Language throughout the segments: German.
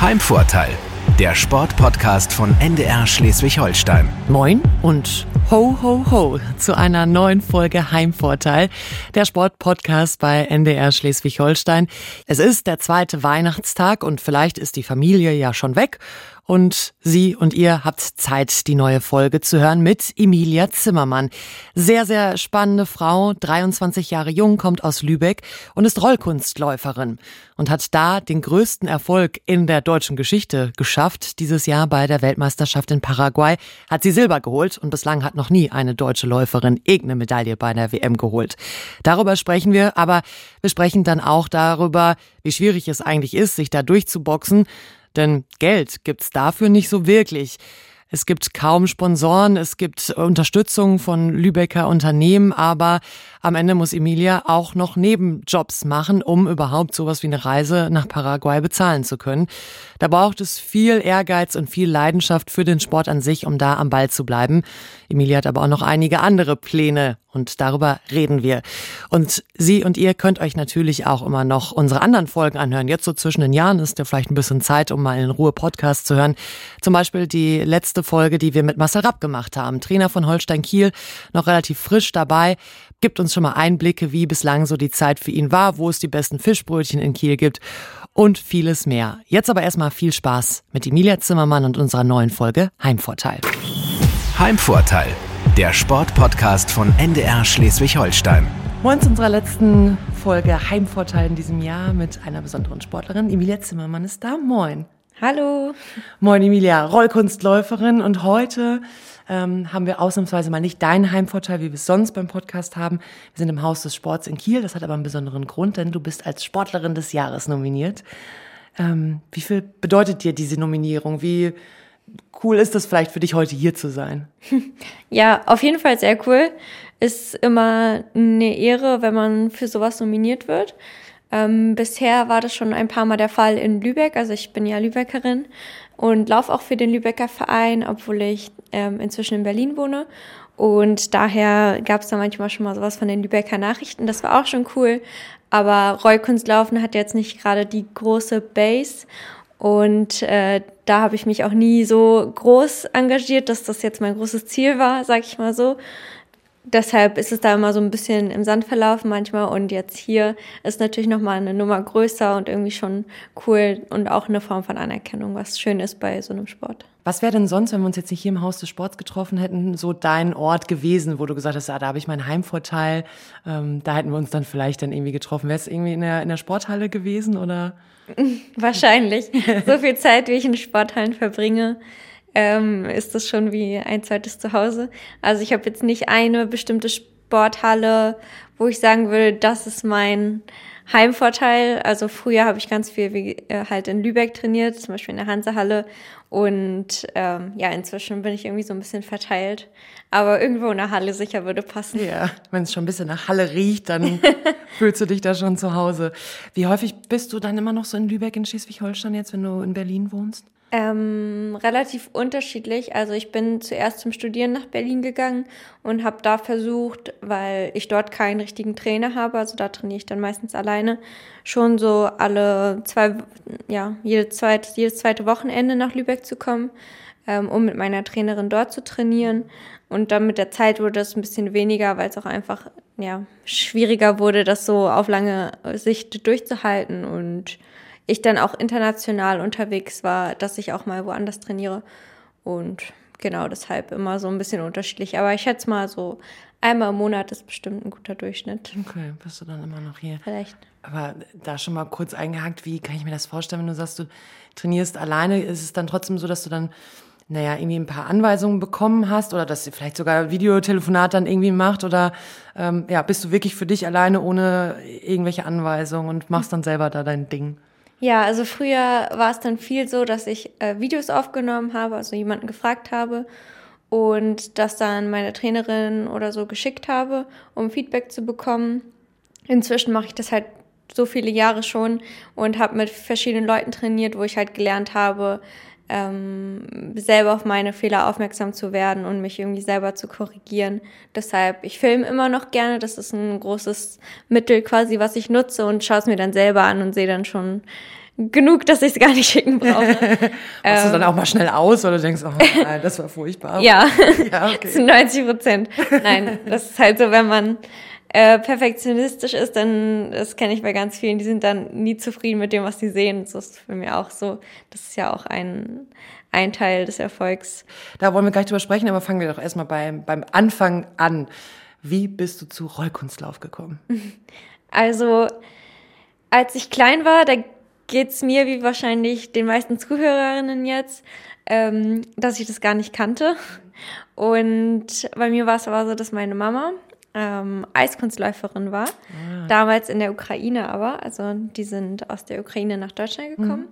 Heimvorteil, der Sportpodcast von NDR Schleswig-Holstein. Moin und ho ho ho zu einer neuen Folge Heimvorteil, der Sportpodcast bei NDR Schleswig-Holstein. Es ist der zweite Weihnachtstag und vielleicht ist die Familie ja schon weg und Sie und ihr habt Zeit, die neue Folge zu hören mit Emilia Zimmermann. Sehr, sehr spannende Frau, 23 Jahre jung, kommt aus Lübeck und ist Rollkunstläuferin und hat da den größten Erfolg in der deutschen Geschichte geschafft. Dieses Jahr bei der Weltmeisterschaft in Paraguay hat sie Silber geholt und bislang hat noch nie eine deutsche Läuferin irgendeine Medaille bei der WM geholt. Darüber sprechen wir, aber wir sprechen dann auch darüber, wie schwierig es eigentlich ist, sich da durchzuboxen denn Geld gibt's dafür nicht so wirklich. Es gibt kaum Sponsoren, es gibt Unterstützung von Lübecker Unternehmen, aber am Ende muss Emilia auch noch Nebenjobs machen, um überhaupt sowas wie eine Reise nach Paraguay bezahlen zu können. Da braucht es viel Ehrgeiz und viel Leidenschaft für den Sport an sich, um da am Ball zu bleiben. Emilia hat aber auch noch einige andere Pläne und darüber reden wir. Und Sie und ihr könnt euch natürlich auch immer noch unsere anderen Folgen anhören. Jetzt so zwischen den Jahren ist ja vielleicht ein bisschen Zeit, um mal in Ruhe Podcast zu hören. Zum Beispiel die letzte Folge, die wir mit Marcel Rapp gemacht haben. Trainer von Holstein Kiel, noch relativ frisch dabei. Gibt uns schon mal Einblicke, wie bislang so die Zeit für ihn war, wo es die besten Fischbrötchen in Kiel gibt und vieles mehr. Jetzt aber erstmal viel Spaß mit Emilia Zimmermann und unserer neuen Folge Heimvorteil. Heimvorteil, der Sportpodcast von NDR Schleswig-Holstein. Moin zu unserer letzten Folge Heimvorteil in diesem Jahr mit einer besonderen Sportlerin. Emilia Zimmermann ist da. Moin. Hallo. Moin Emilia, Rollkunstläuferin und heute ähm, haben wir ausnahmsweise mal nicht deinen Heimvorteil, wie wir es sonst beim Podcast haben. Wir sind im Haus des Sports in Kiel. Das hat aber einen besonderen Grund, denn du bist als Sportlerin des Jahres nominiert. Ähm, wie viel bedeutet dir diese Nominierung? Wie cool ist das vielleicht für dich heute hier zu sein? Ja, auf jeden Fall sehr cool. Ist immer eine Ehre, wenn man für sowas nominiert wird. Ähm, bisher war das schon ein paar Mal der Fall in Lübeck. Also ich bin ja Lübeckerin und laufe auch für den Lübecker Verein, obwohl ich ähm, inzwischen in Berlin wohne. Und daher gab es da manchmal schon mal sowas von den Lübecker Nachrichten. Das war auch schon cool. Aber Rollkunstlaufen hat jetzt nicht gerade die große Base. Und äh, da habe ich mich auch nie so groß engagiert, dass das jetzt mein großes Ziel war, sag ich mal so deshalb ist es da immer so ein bisschen im Sand verlaufen manchmal und jetzt hier ist natürlich noch mal eine Nummer größer und irgendwie schon cool und auch eine Form von Anerkennung, was schön ist bei so einem Sport. Was wäre denn sonst, wenn wir uns jetzt nicht hier im Haus des Sports getroffen hätten, so dein Ort gewesen, wo du gesagt hast, ah, da habe ich meinen Heimvorteil, ähm, da hätten wir uns dann vielleicht dann irgendwie getroffen. Wäre es irgendwie in der, in der Sporthalle gewesen oder? Wahrscheinlich. so viel Zeit, wie ich in Sporthallen verbringe, ähm, ist das schon wie ein zweites Zuhause. Also ich habe jetzt nicht eine bestimmte Sporthalle, wo ich sagen würde, das ist mein Heimvorteil. Also früher habe ich ganz viel wie, äh, halt in Lübeck trainiert, zum Beispiel in der Hansehalle. Und ähm, ja, inzwischen bin ich irgendwie so ein bisschen verteilt. Aber irgendwo in der Halle sicher würde passen. Ja, wenn es schon ein bisschen nach Halle riecht, dann fühlst du dich da schon zu Hause. Wie häufig bist du dann immer noch so in Lübeck in Schleswig-Holstein jetzt, wenn du in Berlin wohnst? Ähm, relativ unterschiedlich. Also ich bin zuerst zum Studieren nach Berlin gegangen und habe da versucht, weil ich dort keinen richtigen Trainer habe, also da trainiere ich dann meistens alleine, schon so alle zwei, ja, jede zweite, jedes zweite Wochenende nach Lübeck zu kommen, ähm, um mit meiner Trainerin dort zu trainieren. Und dann mit der Zeit wurde es ein bisschen weniger, weil es auch einfach ja, schwieriger wurde, das so auf lange Sicht durchzuhalten und ich dann auch international unterwegs war, dass ich auch mal woanders trainiere. Und genau deshalb immer so ein bisschen unterschiedlich. Aber ich schätze mal so einmal im Monat ist bestimmt ein guter Durchschnitt. Okay, bist du dann immer noch hier? Vielleicht. Aber da schon mal kurz eingehakt, wie kann ich mir das vorstellen, wenn du sagst, du trainierst alleine, ist es dann trotzdem so, dass du dann naja, irgendwie ein paar Anweisungen bekommen hast oder dass ihr vielleicht sogar Videotelefonat dann irgendwie macht oder ähm, ja, bist du wirklich für dich alleine ohne irgendwelche Anweisungen und machst dann selber da dein Ding? Ja, also früher war es dann viel so, dass ich äh, Videos aufgenommen habe, also jemanden gefragt habe und das dann meine Trainerin oder so geschickt habe, um Feedback zu bekommen. Inzwischen mache ich das halt so viele Jahre schon und habe mit verschiedenen Leuten trainiert, wo ich halt gelernt habe, ähm, selber auf meine Fehler aufmerksam zu werden und mich irgendwie selber zu korrigieren. Deshalb, ich filme immer noch gerne. Das ist ein großes Mittel quasi, was ich nutze und schaue es mir dann selber an und sehe dann schon genug, dass ich es gar nicht schicken brauche. Machst du dann auch mal schnell aus oder denkst, oh nein, das war furchtbar? ja, ja okay. zu 90 Prozent. Nein, das ist halt so, wenn man äh, perfektionistisch ist, dann, das kenne ich bei ganz vielen, die sind dann nie zufrieden mit dem, was sie sehen. Das ist für mich auch so. Das ist ja auch ein, ein Teil des Erfolgs. Da wollen wir gleich drüber sprechen, aber fangen wir doch erstmal beim, beim Anfang an. Wie bist du zu Rollkunstlauf gekommen? Also, als ich klein war, da geht's mir wie wahrscheinlich den meisten Zuhörerinnen jetzt, ähm, dass ich das gar nicht kannte. Und bei mir war es aber so, dass meine Mama ähm, Eiskunstläuferin war, ah. damals in der Ukraine aber, also die sind aus der Ukraine nach Deutschland gekommen. Mhm.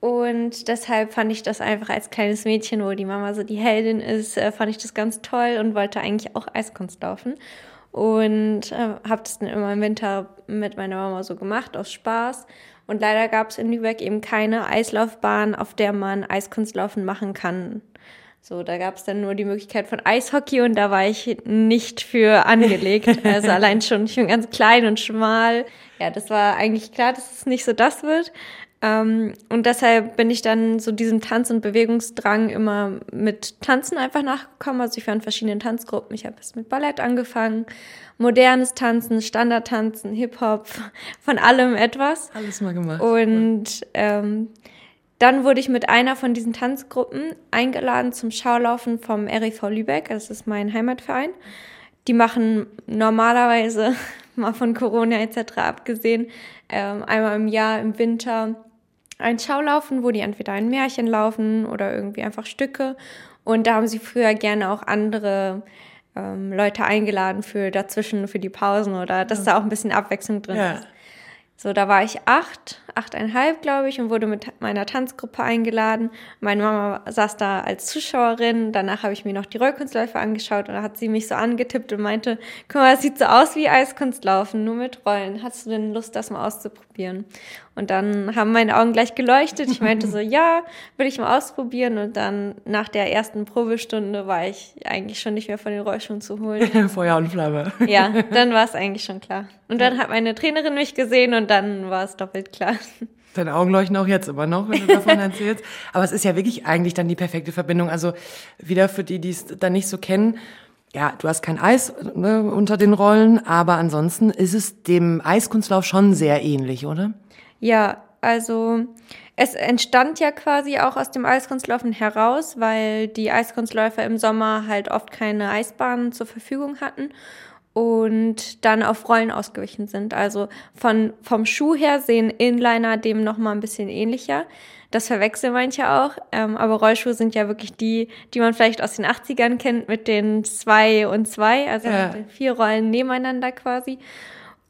Und deshalb fand ich das einfach als kleines Mädchen, wo die Mama so die Heldin ist, äh, fand ich das ganz toll und wollte eigentlich auch Eiskunst laufen. Und äh, habe das dann immer im Winter mit meiner Mama so gemacht, aus Spaß. Und leider gab es in Lübeck eben keine Eislaufbahn, auf der man Eiskunstlaufen machen kann. So, da gab es dann nur die Möglichkeit von Eishockey und da war ich nicht für angelegt. Also allein schon, ich bin ganz klein und schmal. Ja, das war eigentlich klar, dass es nicht so das wird. Ähm, und deshalb bin ich dann so diesem Tanz- und Bewegungsdrang immer mit Tanzen einfach nachgekommen. Also ich war in verschiedenen Tanzgruppen. Ich habe es mit Ballett angefangen, modernes Tanzen, Standardtanzen, Hip-Hop, von allem etwas. Alles mal gemacht. Und ähm, dann wurde ich mit einer von diesen Tanzgruppen eingeladen zum Schaulaufen vom REV Lübeck. Das ist mein Heimatverein. Die machen normalerweise, mal von Corona etc. abgesehen, ähm, einmal im Jahr im Winter ein Schaulaufen, wo die entweder ein Märchen laufen oder irgendwie einfach Stücke. Und da haben sie früher gerne auch andere ähm, Leute eingeladen für dazwischen, für die Pausen oder dass da auch ein bisschen Abwechslung drin ja. ist. So, da war ich acht, achteinhalb, glaube ich, und wurde mit meiner Tanzgruppe eingeladen. Meine Mama saß da als Zuschauerin. Danach habe ich mir noch die Rollkunstläufe angeschaut und da hat sie mich so angetippt und meinte, guck mal, das sieht so aus wie Eiskunstlaufen, nur mit Rollen. Hast du denn Lust, das mal auszuprobieren? Und dann haben meine Augen gleich geleuchtet. Ich meinte so, ja, will ich mal ausprobieren. Und dann nach der ersten Probestunde war ich eigentlich schon nicht mehr von den Rollschuhen zu holen. Feuer und Flamme. Ja, dann war es eigentlich schon klar. Und dann hat meine Trainerin mich gesehen und dann war es doppelt klar. Deine Augen leuchten auch jetzt immer noch, wenn du davon erzählst. Aber es ist ja wirklich eigentlich dann die perfekte Verbindung. Also wieder für die, die es dann nicht so kennen. Ja, du hast kein Eis ne, unter den Rollen, aber ansonsten ist es dem Eiskunstlauf schon sehr ähnlich, oder? Ja, also es entstand ja quasi auch aus dem Eiskunstlaufen heraus, weil die Eiskunstläufer im Sommer halt oft keine Eisbahnen zur Verfügung hatten und dann auf Rollen ausgewichen sind. Also von, vom Schuh her sehen Inliner dem nochmal ein bisschen ähnlicher. Das verwechseln manche auch, ähm, aber Rollschuhe sind ja wirklich die, die man vielleicht aus den 80ern kennt mit den zwei und zwei, also ja. mit den vier Rollen nebeneinander quasi.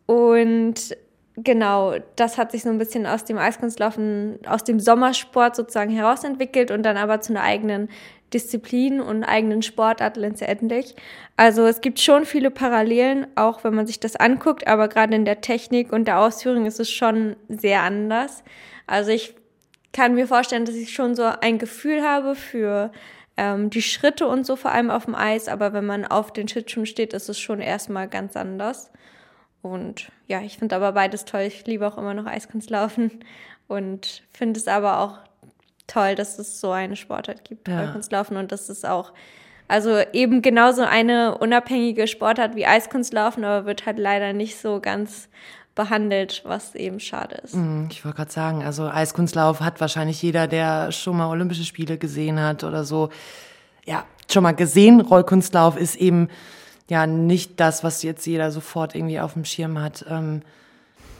Und Genau, das hat sich so ein bisschen aus dem Eiskunstlaufen, aus dem Sommersport sozusagen herausentwickelt und dann aber zu einer eigenen Disziplin und eigenen Sportart letztendlich. Also es gibt schon viele Parallelen, auch wenn man sich das anguckt, aber gerade in der Technik und der Ausführung ist es schon sehr anders. Also ich kann mir vorstellen, dass ich schon so ein Gefühl habe für ähm, die Schritte und so vor allem auf dem Eis, aber wenn man auf den Schlittschuhen steht, ist es schon erstmal ganz anders. Und ja, ich finde aber beides toll. Ich liebe auch immer noch Eiskunstlaufen und finde es aber auch toll, dass es so eine Sportart gibt, ja. Eiskunstlaufen und dass es auch also eben genauso eine unabhängige Sportart wie Eiskunstlaufen, aber wird halt leider nicht so ganz behandelt, was eben schade ist. Mhm, ich wollte gerade sagen, also Eiskunstlauf hat wahrscheinlich jeder, der schon mal Olympische Spiele gesehen hat oder so, ja, schon mal gesehen. Rollkunstlauf ist eben ja nicht das, was jetzt jeder sofort irgendwie auf dem Schirm hat. Ähm,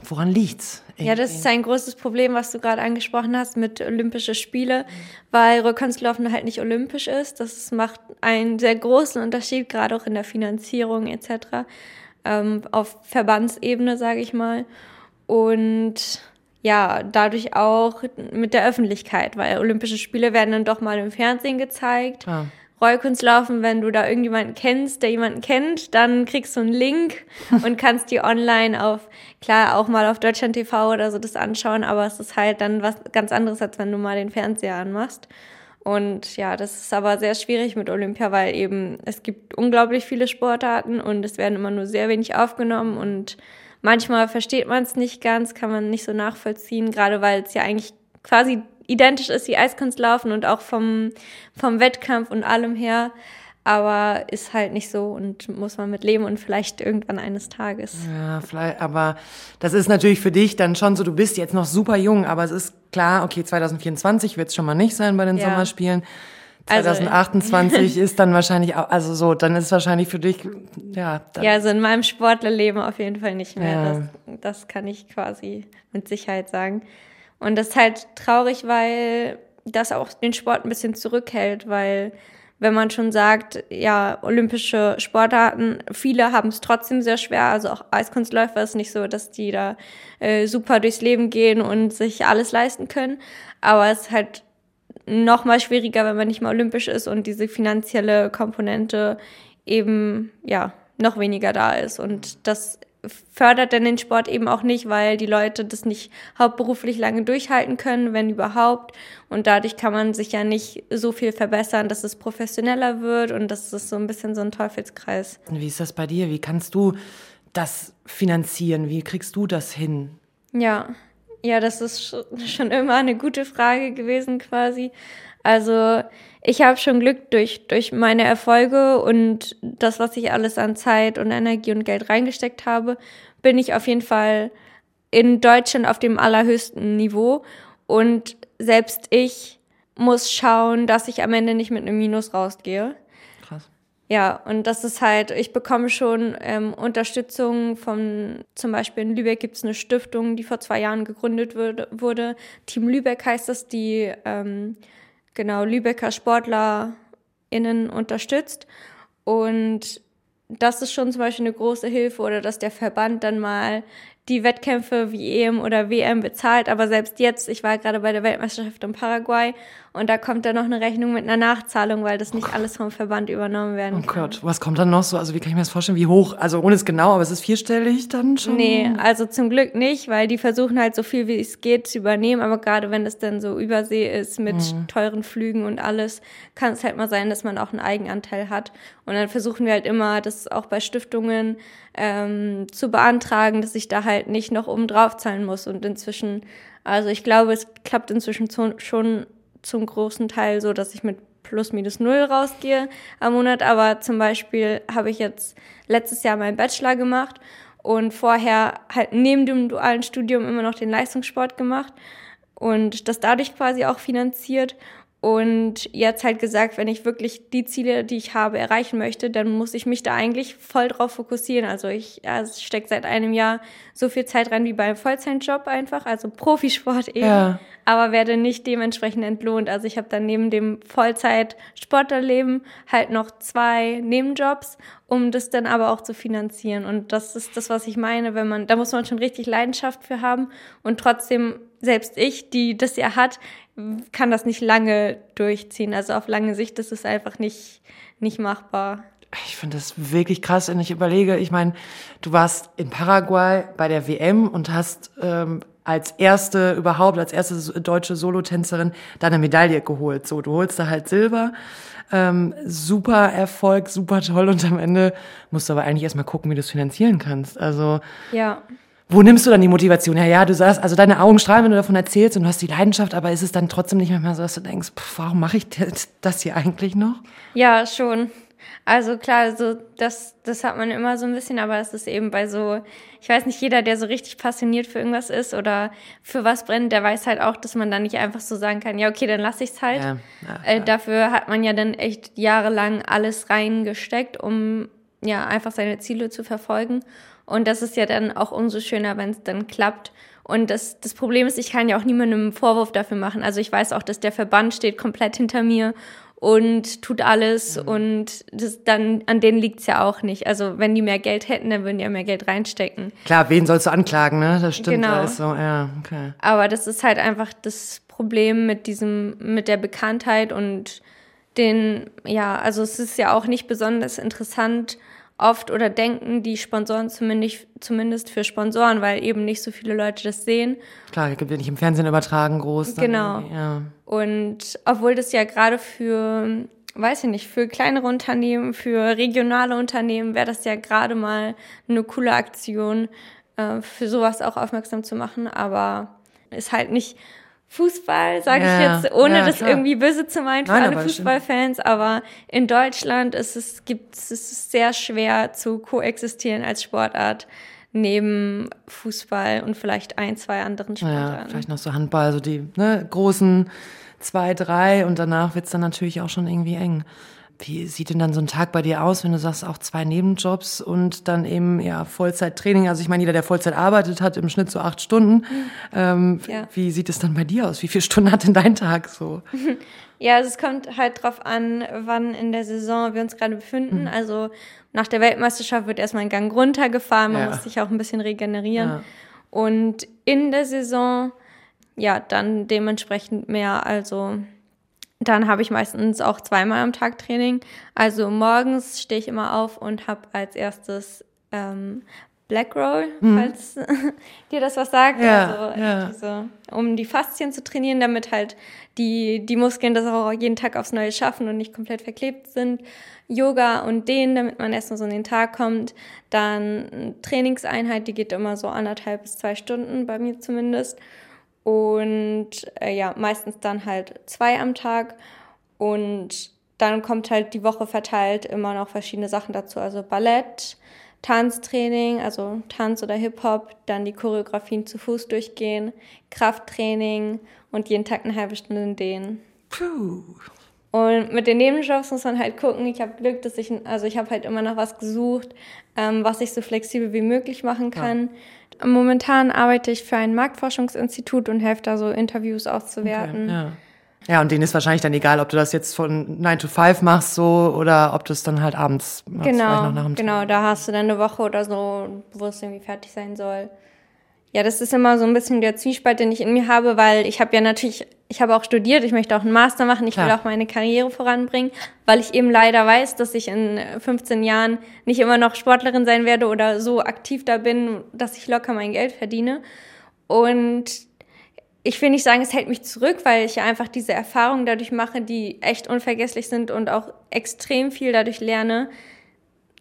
woran liegt's? Irgendwie? Ja, das ist ein großes Problem, was du gerade angesprochen hast mit Olympische Spiele, weil Rückhandslaufen halt nicht olympisch ist. Das macht einen sehr großen Unterschied, gerade auch in der Finanzierung etc. Ähm, auf Verbandsebene, sage ich mal. Und ja, dadurch auch mit der Öffentlichkeit, weil Olympische Spiele werden dann doch mal im Fernsehen gezeigt. Ah. Rollkunstlaufen, wenn du da irgendjemanden kennst, der jemanden kennt, dann kriegst du einen Link und kannst die online auf, klar, auch mal auf Deutschland TV oder so das anschauen, aber es ist halt dann was ganz anderes, als wenn du mal den Fernseher anmachst. Und ja, das ist aber sehr schwierig mit Olympia, weil eben es gibt unglaublich viele Sportarten und es werden immer nur sehr wenig aufgenommen und manchmal versteht man es nicht ganz, kann man nicht so nachvollziehen, gerade weil es ja eigentlich quasi identisch ist wie Eiskunstlaufen und auch vom, vom Wettkampf und allem her. Aber ist halt nicht so und muss man mit leben und vielleicht irgendwann eines Tages. Ja, vielleicht, aber das ist natürlich für dich dann schon so, du bist jetzt noch super jung, aber es ist klar, okay, 2024 wird es schon mal nicht sein bei den ja. Sommerspielen. 2028 also, ist dann wahrscheinlich auch, also so, dann ist wahrscheinlich für dich, ja. ja, also in meinem Sportlerleben auf jeden Fall nicht mehr. Ja. Das, das kann ich quasi mit Sicherheit sagen. Und das ist halt traurig, weil das auch den Sport ein bisschen zurückhält, weil wenn man schon sagt, ja, olympische Sportarten, viele haben es trotzdem sehr schwer. Also auch Eiskunstläufer ist nicht so, dass die da äh, super durchs Leben gehen und sich alles leisten können. Aber es ist halt noch mal schwieriger, wenn man nicht mal olympisch ist und diese finanzielle Komponente eben ja noch weniger da ist. Und das fördert dann den Sport eben auch nicht, weil die Leute das nicht hauptberuflich lange durchhalten können, wenn überhaupt. Und dadurch kann man sich ja nicht so viel verbessern, dass es professioneller wird und das ist so ein bisschen so ein Teufelskreis. Wie ist das bei dir? Wie kannst du das finanzieren? Wie kriegst du das hin? Ja, ja, das ist schon immer eine gute Frage gewesen quasi. Also ich habe schon Glück durch, durch meine Erfolge und das, was ich alles an Zeit und Energie und Geld reingesteckt habe, bin ich auf jeden Fall in Deutschland auf dem allerhöchsten Niveau. Und selbst ich muss schauen, dass ich am Ende nicht mit einem Minus rausgehe. Krass. Ja, und das ist halt, ich bekomme schon ähm, Unterstützung von, zum Beispiel in Lübeck gibt es eine Stiftung, die vor zwei Jahren gegründet wurde. wurde. Team Lübeck heißt das, die ähm, genau Lübecker SportlerInnen unterstützt. Und das ist schon zum Beispiel eine große Hilfe oder dass der Verband dann mal die Wettkämpfe wie EM oder WM bezahlt. Aber selbst jetzt, ich war gerade bei der Weltmeisterschaft in Paraguay und da kommt dann noch eine Rechnung mit einer Nachzahlung, weil das nicht alles vom Verband übernommen werden oh kann. Oh Gott, was kommt dann noch so? Also wie kann ich mir das vorstellen? Wie hoch? Also ohne es genau, aber es ist vierstellig dann schon? Nee, also zum Glück nicht, weil die versuchen halt so viel wie es geht zu übernehmen. Aber gerade wenn es dann so Übersee ist mit mhm. teuren Flügen und alles, kann es halt mal sein, dass man auch einen Eigenanteil hat. Und dann versuchen wir halt immer, das auch bei Stiftungen ähm, zu beantragen, dass ich da halt nicht noch oben drauf zahlen muss. Und inzwischen, also ich glaube, es klappt inzwischen schon zum großen Teil so, dass ich mit plus minus null rausgehe am Monat. Aber zum Beispiel habe ich jetzt letztes Jahr meinen Bachelor gemacht und vorher halt neben dem dualen Studium immer noch den Leistungssport gemacht und das dadurch quasi auch finanziert. Und jetzt halt gesagt, wenn ich wirklich die Ziele, die ich habe, erreichen möchte, dann muss ich mich da eigentlich voll drauf fokussieren. Also ich also stecke seit einem Jahr so viel Zeit rein wie beim Vollzeitjob einfach, also Profisport eben, ja. aber werde nicht dementsprechend entlohnt. Also ich habe dann neben dem Vollzeit-Sportlerleben halt noch zwei Nebenjobs, um das dann aber auch zu finanzieren. Und das ist das, was ich meine, wenn man, da muss man schon richtig Leidenschaft für haben und trotzdem selbst ich, die das ja hat, kann das nicht lange durchziehen. Also auf lange Sicht ist es einfach nicht, nicht machbar. Ich finde das wirklich krass, wenn ich überlege. Ich meine, du warst in Paraguay bei der WM und hast ähm, als erste überhaupt, als erste deutsche Solotänzerin deine Medaille geholt. So, du holst da halt Silber. Ähm, super Erfolg, super toll und am Ende musst du aber eigentlich erstmal gucken, wie du es finanzieren kannst. Also ja. Wo nimmst du dann die Motivation her? Ja, du sagst, also deine Augen strahlen, wenn du davon erzählst und du hast die Leidenschaft, aber ist es dann trotzdem nicht mehr so, dass du denkst, pff, warum mache ich das hier eigentlich noch? Ja, schon. Also klar, also das, das hat man immer so ein bisschen, aber es ist eben bei so, ich weiß nicht, jeder, der so richtig passioniert für irgendwas ist oder für was brennt, der weiß halt auch, dass man dann nicht einfach so sagen kann, ja, okay, dann lass ich's halt. Ja, ja, äh, dafür hat man ja dann echt jahrelang alles reingesteckt, um ja einfach seine Ziele zu verfolgen. Und das ist ja dann auch umso schöner, wenn es dann klappt. Und das, das Problem ist, ich kann ja auch niemandem einen Vorwurf dafür machen. Also ich weiß auch, dass der Verband steht komplett hinter mir und tut alles mhm. und das dann an denen liegt's ja auch nicht. Also wenn die mehr Geld hätten, dann würden die ja mehr Geld reinstecken. Klar, wen sollst du anklagen, ne? Das stimmt genau. alles so, ja, okay. Aber das ist halt einfach das Problem mit diesem, mit der Bekanntheit und den, ja, also es ist ja auch nicht besonders interessant, oft oder denken die Sponsoren zumindest, zumindest für Sponsoren, weil eben nicht so viele Leute das sehen. Klar, wird nicht im Fernsehen übertragen, groß. Genau. Ja. Und obwohl das ja gerade für, weiß ich nicht, für kleinere Unternehmen, für regionale Unternehmen wäre das ja gerade mal eine coole Aktion, äh, für sowas auch aufmerksam zu machen, aber ist halt nicht Fußball, sage ja, ich jetzt, ohne ja, das irgendwie böse zu meinen für Nein, alle Fußballfans, aber in Deutschland ist es, gibt es ist sehr schwer zu koexistieren als Sportart neben Fußball und vielleicht ein, zwei anderen Sportarten. Ja, vielleicht noch so Handball, so die ne, großen zwei, drei und danach wird's dann natürlich auch schon irgendwie eng. Wie sieht denn dann so ein Tag bei dir aus, wenn du sagst, auch zwei Nebenjobs und dann eben ja Vollzeittraining? Also ich meine, jeder, der Vollzeit arbeitet, hat im Schnitt so acht Stunden. Ähm, ja. Wie sieht es dann bei dir aus? Wie viele Stunden hat denn dein Tag so? Ja, also es kommt halt drauf an, wann in der Saison wir uns gerade befinden. Mhm. Also nach der Weltmeisterschaft wird erstmal ein Gang runtergefahren, man ja. muss sich auch ein bisschen regenerieren. Ja. Und in der Saison, ja, dann dementsprechend mehr. Also dann habe ich meistens auch zweimal am Tag Training. Also morgens stehe ich immer auf und habe als erstes ähm, Black Roll, mhm. falls dir das was sagt. Ja, also, ja. Diese, um die Faszien zu trainieren, damit halt die, die Muskeln das auch jeden Tag aufs Neue schaffen und nicht komplett verklebt sind. Yoga und Dehnen, damit man erstmal so in den Tag kommt. Dann Trainingseinheit, die geht immer so anderthalb bis zwei Stunden, bei mir zumindest. Und äh, ja, meistens dann halt zwei am Tag. Und dann kommt halt die Woche verteilt immer noch verschiedene Sachen dazu. Also Ballett, Tanztraining, also Tanz oder Hip-Hop, dann die Choreografien zu Fuß durchgehen, Krafttraining und jeden Tag eine halbe Stunde dehnen. Puh. Und mit den Nebenjobs muss man halt gucken. Ich habe Glück, dass ich, also ich habe halt immer noch was gesucht, ähm, was ich so flexibel wie möglich machen kann. Ja. Momentan arbeite ich für ein Marktforschungsinstitut und helfe da so Interviews auszuwerten. Okay, ja. Ja, und denen ist wahrscheinlich dann egal, ob du das jetzt von 9 to 5 machst so oder ob du es dann halt abends machst. Genau, genau, da hast du dann eine Woche oder so, wo es irgendwie fertig sein soll. Ja, das ist immer so ein bisschen der Zwiespalt, den ich in mir habe, weil ich habe ja natürlich, ich habe auch studiert, ich möchte auch einen Master machen, ich Klar. will auch meine Karriere voranbringen, weil ich eben leider weiß, dass ich in 15 Jahren nicht immer noch Sportlerin sein werde oder so aktiv da bin, dass ich locker mein Geld verdiene. Und ich will nicht sagen, es hält mich zurück, weil ich einfach diese Erfahrungen dadurch mache, die echt unvergesslich sind und auch extrem viel dadurch lerne.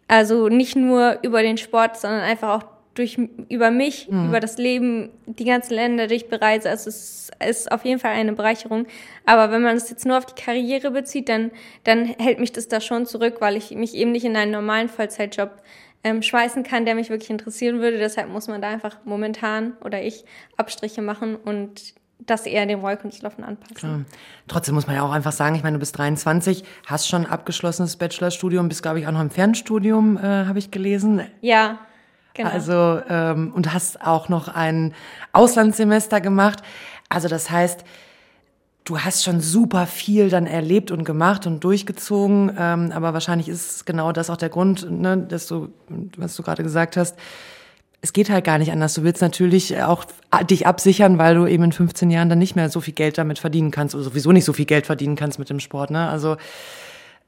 Also nicht nur über den Sport, sondern einfach auch durch, über mich, mhm. über das Leben, die ganzen Länder, die ich bereise. Also es ist auf jeden Fall eine Bereicherung. Aber wenn man es jetzt nur auf die Karriere bezieht, dann, dann hält mich das da schon zurück, weil ich mich eben nicht in einen normalen Vollzeitjob ähm, schweißen kann, der mich wirklich interessieren würde. Deshalb muss man da einfach momentan oder ich Abstriche machen und das eher dem Rollkunstlaufen anpassen. Klar. Trotzdem muss man ja auch einfach sagen, ich meine, du bist 23, hast schon abgeschlossenes Bachelorstudium, bist, glaube ich, auch noch im Fernstudium, äh, habe ich gelesen. Ja, genau. Also, ähm, und hast auch noch ein Auslandssemester gemacht. Also das heißt, du hast schon super viel dann erlebt und gemacht und durchgezogen, ähm, aber wahrscheinlich ist genau das auch der Grund, ne, dass du, was du gerade gesagt hast, es geht halt gar nicht anders. Du willst natürlich auch dich absichern, weil du eben in 15 Jahren dann nicht mehr so viel Geld damit verdienen kannst oder sowieso nicht so viel Geld verdienen kannst mit dem Sport. Ne? Also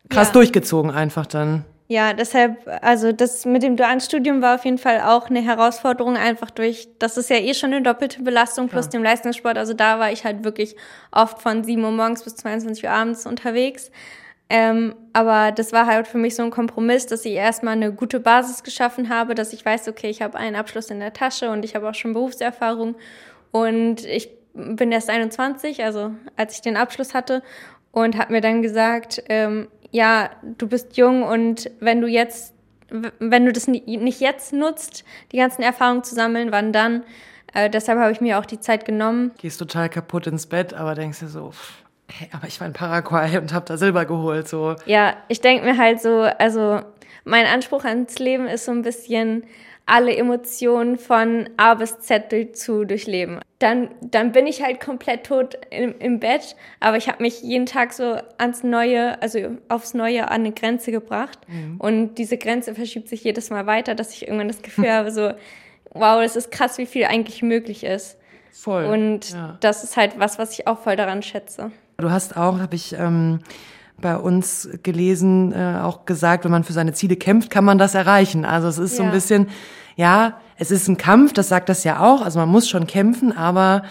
krass ja. durchgezogen einfach dann. Ja, deshalb, also das mit dem dualen Studium war auf jeden Fall auch eine Herausforderung, einfach durch, das ist ja eh schon eine doppelte Belastung plus ja. dem Leistungssport. Also da war ich halt wirklich oft von 7 Uhr morgens bis 22 Uhr abends unterwegs. Ähm, aber das war halt für mich so ein Kompromiss, dass ich erstmal eine gute Basis geschaffen habe, dass ich weiß, okay, ich habe einen Abschluss in der Tasche und ich habe auch schon Berufserfahrung und ich bin erst 21, also als ich den Abschluss hatte und habe mir dann gesagt, ähm, ja, du bist jung und wenn du jetzt, wenn du das nicht jetzt nutzt, die ganzen Erfahrungen zu sammeln, wann dann? Äh, deshalb habe ich mir auch die Zeit genommen. Gehst total kaputt ins Bett, aber denkst dir so, pff hey, aber ich war in Paraguay und habe da Silber geholt. So. Ja, ich denke mir halt so, also mein Anspruch ans Leben ist so ein bisschen alle Emotionen von A bis Z zu durchleben. Dann, dann bin ich halt komplett tot im, im Bett, aber ich habe mich jeden Tag so ans Neue, also aufs Neue an eine Grenze gebracht. Mhm. Und diese Grenze verschiebt sich jedes Mal weiter, dass ich irgendwann das Gefühl habe, so, wow, das ist krass, wie viel eigentlich möglich ist. Voll. Und ja. das ist halt was, was ich auch voll daran schätze. Du hast auch, habe ich ähm, bei uns gelesen, äh, auch gesagt, wenn man für seine Ziele kämpft, kann man das erreichen. Also es ist ja. so ein bisschen, ja, es ist ein Kampf, das sagt das ja auch. Also man muss schon kämpfen, aber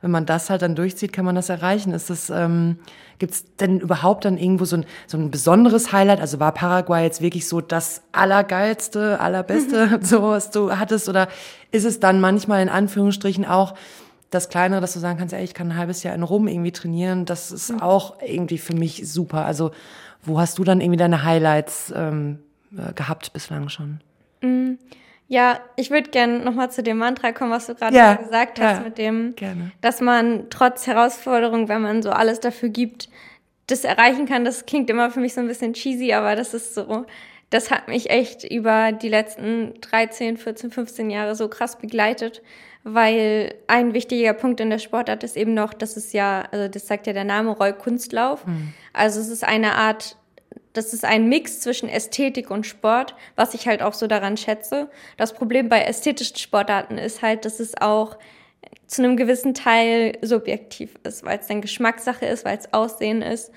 wenn man das halt dann durchzieht, kann man das erreichen. Ist das, ähm, gibt es denn überhaupt dann irgendwo so ein, so ein besonderes Highlight? Also war Paraguay jetzt wirklich so das Allergeilste, Allerbeste, so was du hattest? Oder ist es dann manchmal in Anführungsstrichen auch das Kleinere, dass du sagen kannst, ey, ich kann ein halbes Jahr in Rom irgendwie trainieren, das ist mhm. auch irgendwie für mich super. Also wo hast du dann irgendwie deine Highlights ähm, äh, gehabt bislang schon? Mhm. Ja, ich würde gerne nochmal zu dem Mantra kommen, was du gerade ja, gesagt hast, ja, mit dem, gerne. dass man trotz Herausforderung, wenn man so alles dafür gibt, das erreichen kann. Das klingt immer für mich so ein bisschen cheesy, aber das ist so, das hat mich echt über die letzten 13, 14, 15 Jahre so krass begleitet, weil ein wichtiger Punkt in der Sportart ist eben noch, dass es ja, also das sagt ja der Name Roy Kunstlauf. Mhm. Also es ist eine Art das ist ein Mix zwischen Ästhetik und Sport, was ich halt auch so daran schätze. Das Problem bei ästhetischen Sportarten ist halt, dass es auch zu einem gewissen Teil subjektiv ist, weil es dann Geschmackssache ist, weil es Aussehen ist.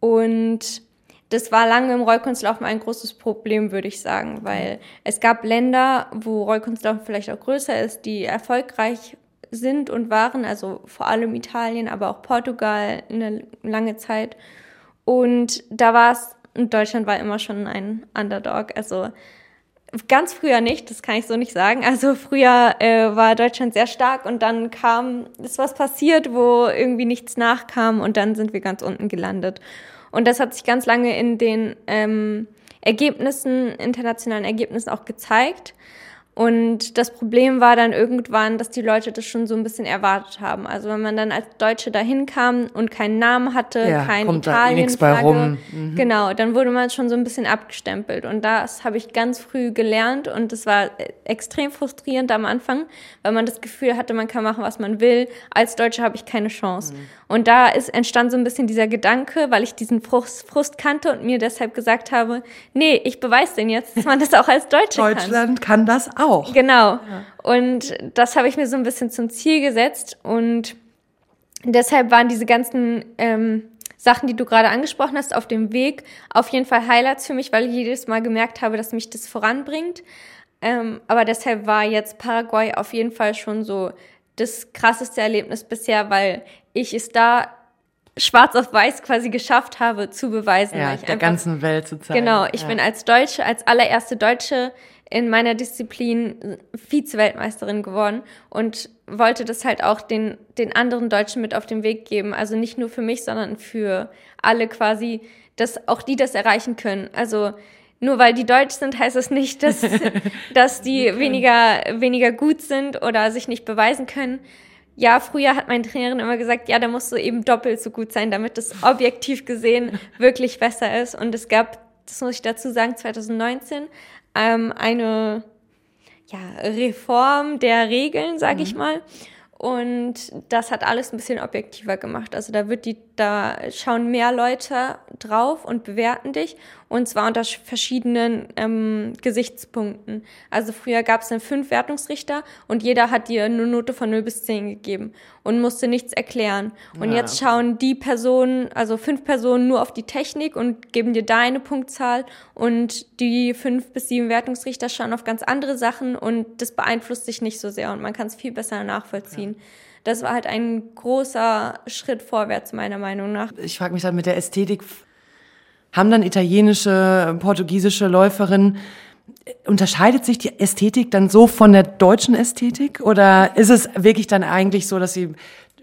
Und das war lange im Rollkunstlaufen ein großes Problem, würde ich sagen, weil es gab Länder, wo Rollkunstlaufen vielleicht auch größer ist, die erfolgreich sind und waren, also vor allem Italien, aber auch Portugal eine lange Zeit. Und da war es Deutschland war immer schon ein Underdog. Also ganz früher nicht, das kann ich so nicht sagen. Also früher äh, war Deutschland sehr stark und dann kam, ist was passiert, wo irgendwie nichts nachkam und dann sind wir ganz unten gelandet. Und das hat sich ganz lange in den ähm, Ergebnissen, internationalen Ergebnissen auch gezeigt. Und das Problem war dann irgendwann, dass die Leute das schon so ein bisschen erwartet haben. Also wenn man dann als Deutsche dahin kam und keinen Namen hatte, ja, kein italien eh mhm. genau, dann wurde man schon so ein bisschen abgestempelt. Und das habe ich ganz früh gelernt und das war extrem frustrierend am Anfang, weil man das Gefühl hatte, man kann machen, was man will. Als Deutsche habe ich keine Chance. Mhm. Und da ist entstand so ein bisschen dieser Gedanke, weil ich diesen Frust, Frust kannte und mir deshalb gesagt habe, nee, ich beweise den jetzt, dass man das auch als Deutsche kann. Deutschland kann das auch. Genau. Ja. Und das habe ich mir so ein bisschen zum Ziel gesetzt und deshalb waren diese ganzen ähm, Sachen, die du gerade angesprochen hast, auf dem Weg auf jeden Fall Highlights für mich, weil ich jedes Mal gemerkt habe, dass mich das voranbringt. Ähm, aber deshalb war jetzt Paraguay auf jeden Fall schon so das krasseste Erlebnis bisher, weil ich es da schwarz auf weiß quasi geschafft habe zu beweisen. Ja, der einfach, ganzen Welt zu zeigen. Genau, ich ja. bin als Deutsche, als allererste Deutsche in meiner Disziplin Vize-Weltmeisterin geworden und wollte das halt auch den, den anderen Deutschen mit auf den Weg geben. Also nicht nur für mich, sondern für alle quasi, dass auch die das erreichen können. Also nur weil die deutsch sind, heißt das nicht, dass, dass die weniger, weniger gut sind oder sich nicht beweisen können. Ja, früher hat meine Trainerin immer gesagt, ja, da musst du eben doppelt so gut sein, damit es objektiv gesehen wirklich besser ist. Und es gab, das muss ich dazu sagen, 2019 ähm, eine ja, Reform der Regeln, sage mhm. ich mal. Und das hat alles ein bisschen objektiver gemacht. Also da wird die, da schauen mehr Leute drauf und bewerten dich. Und zwar unter verschiedenen ähm, Gesichtspunkten. Also früher gab es dann fünf Wertungsrichter und jeder hat dir eine Note von 0 bis 10 gegeben und musste nichts erklären. Und ja. jetzt schauen die Personen, also fünf Personen nur auf die Technik und geben dir deine Punktzahl und die fünf bis sieben Wertungsrichter schauen auf ganz andere Sachen und das beeinflusst dich nicht so sehr und man kann es viel besser nachvollziehen. Ja das war halt ein großer Schritt vorwärts, meiner Meinung nach. Ich frage mich dann mit der Ästhetik, haben dann italienische, portugiesische Läuferinnen, unterscheidet sich die Ästhetik dann so von der deutschen Ästhetik? Oder ist es wirklich dann eigentlich so, dass sie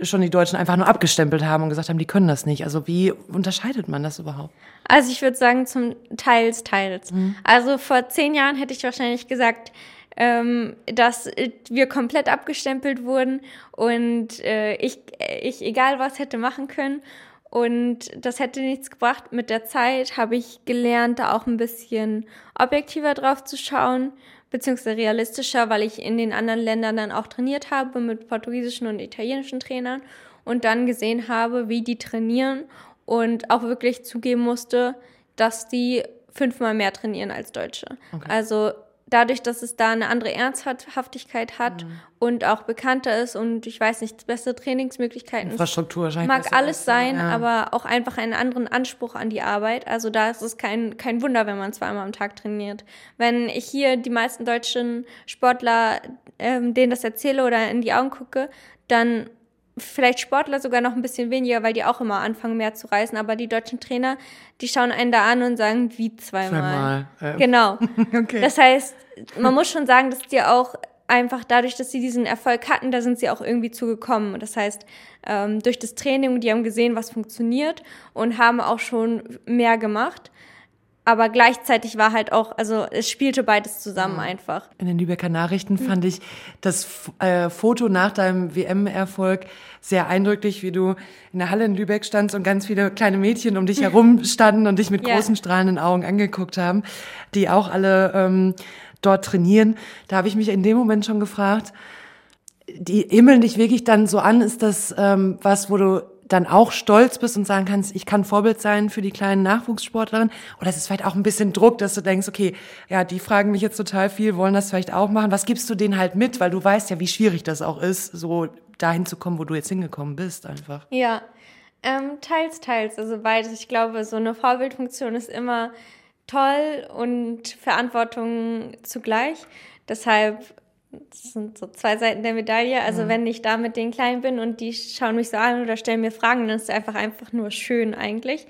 schon die Deutschen einfach nur abgestempelt haben und gesagt haben, die können das nicht? Also wie unterscheidet man das überhaupt? Also ich würde sagen, zum Teils, teils. Mhm. Also vor zehn Jahren hätte ich wahrscheinlich gesagt, ähm, dass wir komplett abgestempelt wurden und äh, ich, ich egal was hätte machen können. Und das hätte nichts gebracht. Mit der Zeit habe ich gelernt, da auch ein bisschen objektiver drauf zu schauen, beziehungsweise realistischer, weil ich in den anderen Ländern dann auch trainiert habe mit portugiesischen und italienischen Trainern und dann gesehen habe, wie die trainieren und auch wirklich zugeben musste, dass die fünfmal mehr trainieren als Deutsche. Okay. Also dadurch, dass es da eine andere Ernsthaftigkeit hat mhm. und auch bekannter ist und ich weiß nicht, bessere Trainingsmöglichkeiten. Infrastruktur wahrscheinlich. Mag alles sein, ja. aber auch einfach einen anderen Anspruch an die Arbeit. Also da ist es kein, kein Wunder, wenn man zweimal am Tag trainiert. Wenn ich hier die meisten deutschen Sportler, ähm, denen das erzähle oder in die Augen gucke, dann vielleicht Sportler sogar noch ein bisschen weniger, weil die auch immer anfangen, mehr zu reisen. Aber die deutschen Trainer, die schauen einen da an und sagen, wie zweimal. zweimal. Äh. Genau. okay. Das heißt, man muss schon sagen, dass die auch einfach dadurch, dass sie diesen Erfolg hatten, da sind sie auch irgendwie zugekommen. Das heißt, ähm, durch das Training, die haben gesehen, was funktioniert und haben auch schon mehr gemacht aber gleichzeitig war halt auch, also es spielte beides zusammen einfach. In den Lübecker Nachrichten fand ich das äh, Foto nach deinem WM-Erfolg sehr eindrücklich, wie du in der Halle in Lübeck standst und ganz viele kleine Mädchen um dich herum standen und dich mit ja. großen strahlenden Augen angeguckt haben, die auch alle ähm, dort trainieren. Da habe ich mich in dem Moment schon gefragt, die himmeln dich wirklich dann so an, ist das ähm, was, wo du dann auch stolz bist und sagen kannst, ich kann Vorbild sein für die kleinen Nachwuchssportlerinnen? Oder ist es vielleicht auch ein bisschen Druck, dass du denkst, okay, ja, die fragen mich jetzt total viel, wollen das vielleicht auch machen. Was gibst du denen halt mit? Weil du weißt ja, wie schwierig das auch ist, so dahin zu kommen, wo du jetzt hingekommen bist, einfach. Ja, ähm, teils, teils. Also beides. Ich glaube, so eine Vorbildfunktion ist immer toll und Verantwortung zugleich. Deshalb das sind so zwei Seiten der Medaille. Also mhm. wenn ich da mit den Kleinen bin und die schauen mich so an oder stellen mir Fragen, dann ist es einfach einfach nur schön eigentlich.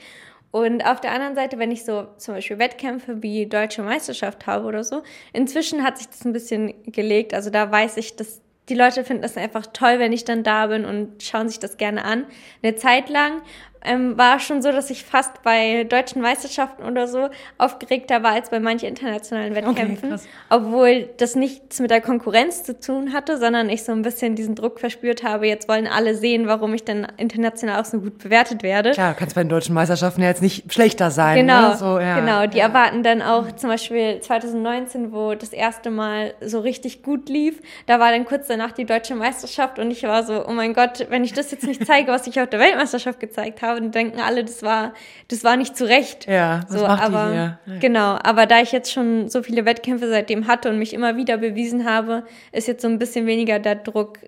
Und auf der anderen Seite, wenn ich so zum Beispiel Wettkämpfe wie Deutsche Meisterschaft habe oder so, inzwischen hat sich das ein bisschen gelegt. Also da weiß ich, dass die Leute finden das einfach toll, wenn ich dann da bin und schauen sich das gerne an. Eine Zeit lang ähm, war schon so, dass ich fast bei deutschen Meisterschaften oder so aufgeregter war als bei manchen internationalen Wettkämpfen. Okay, obwohl das nichts mit der Konkurrenz zu tun hatte, sondern ich so ein bisschen diesen Druck verspürt habe, jetzt wollen alle sehen, warum ich denn international auch so gut bewertet werde. Klar, kannst bei den deutschen Meisterschaften ja jetzt nicht schlechter sein. Genau, ne? so, ja. genau. Die ja. erwarten dann auch zum Beispiel 2019, wo das erste Mal so richtig gut lief, da war dann kurz danach die deutsche Meisterschaft und ich war so, oh mein Gott, wenn ich das jetzt nicht zeige, was ich auf der Weltmeisterschaft gezeigt habe, und denken alle, das war, das war nicht zurecht. Ja, was so, macht aber, die hier? Ja. Genau, aber da ich jetzt schon so viele Wettkämpfe seitdem hatte und mich immer wieder bewiesen habe, ist jetzt so ein bisschen weniger der Druck,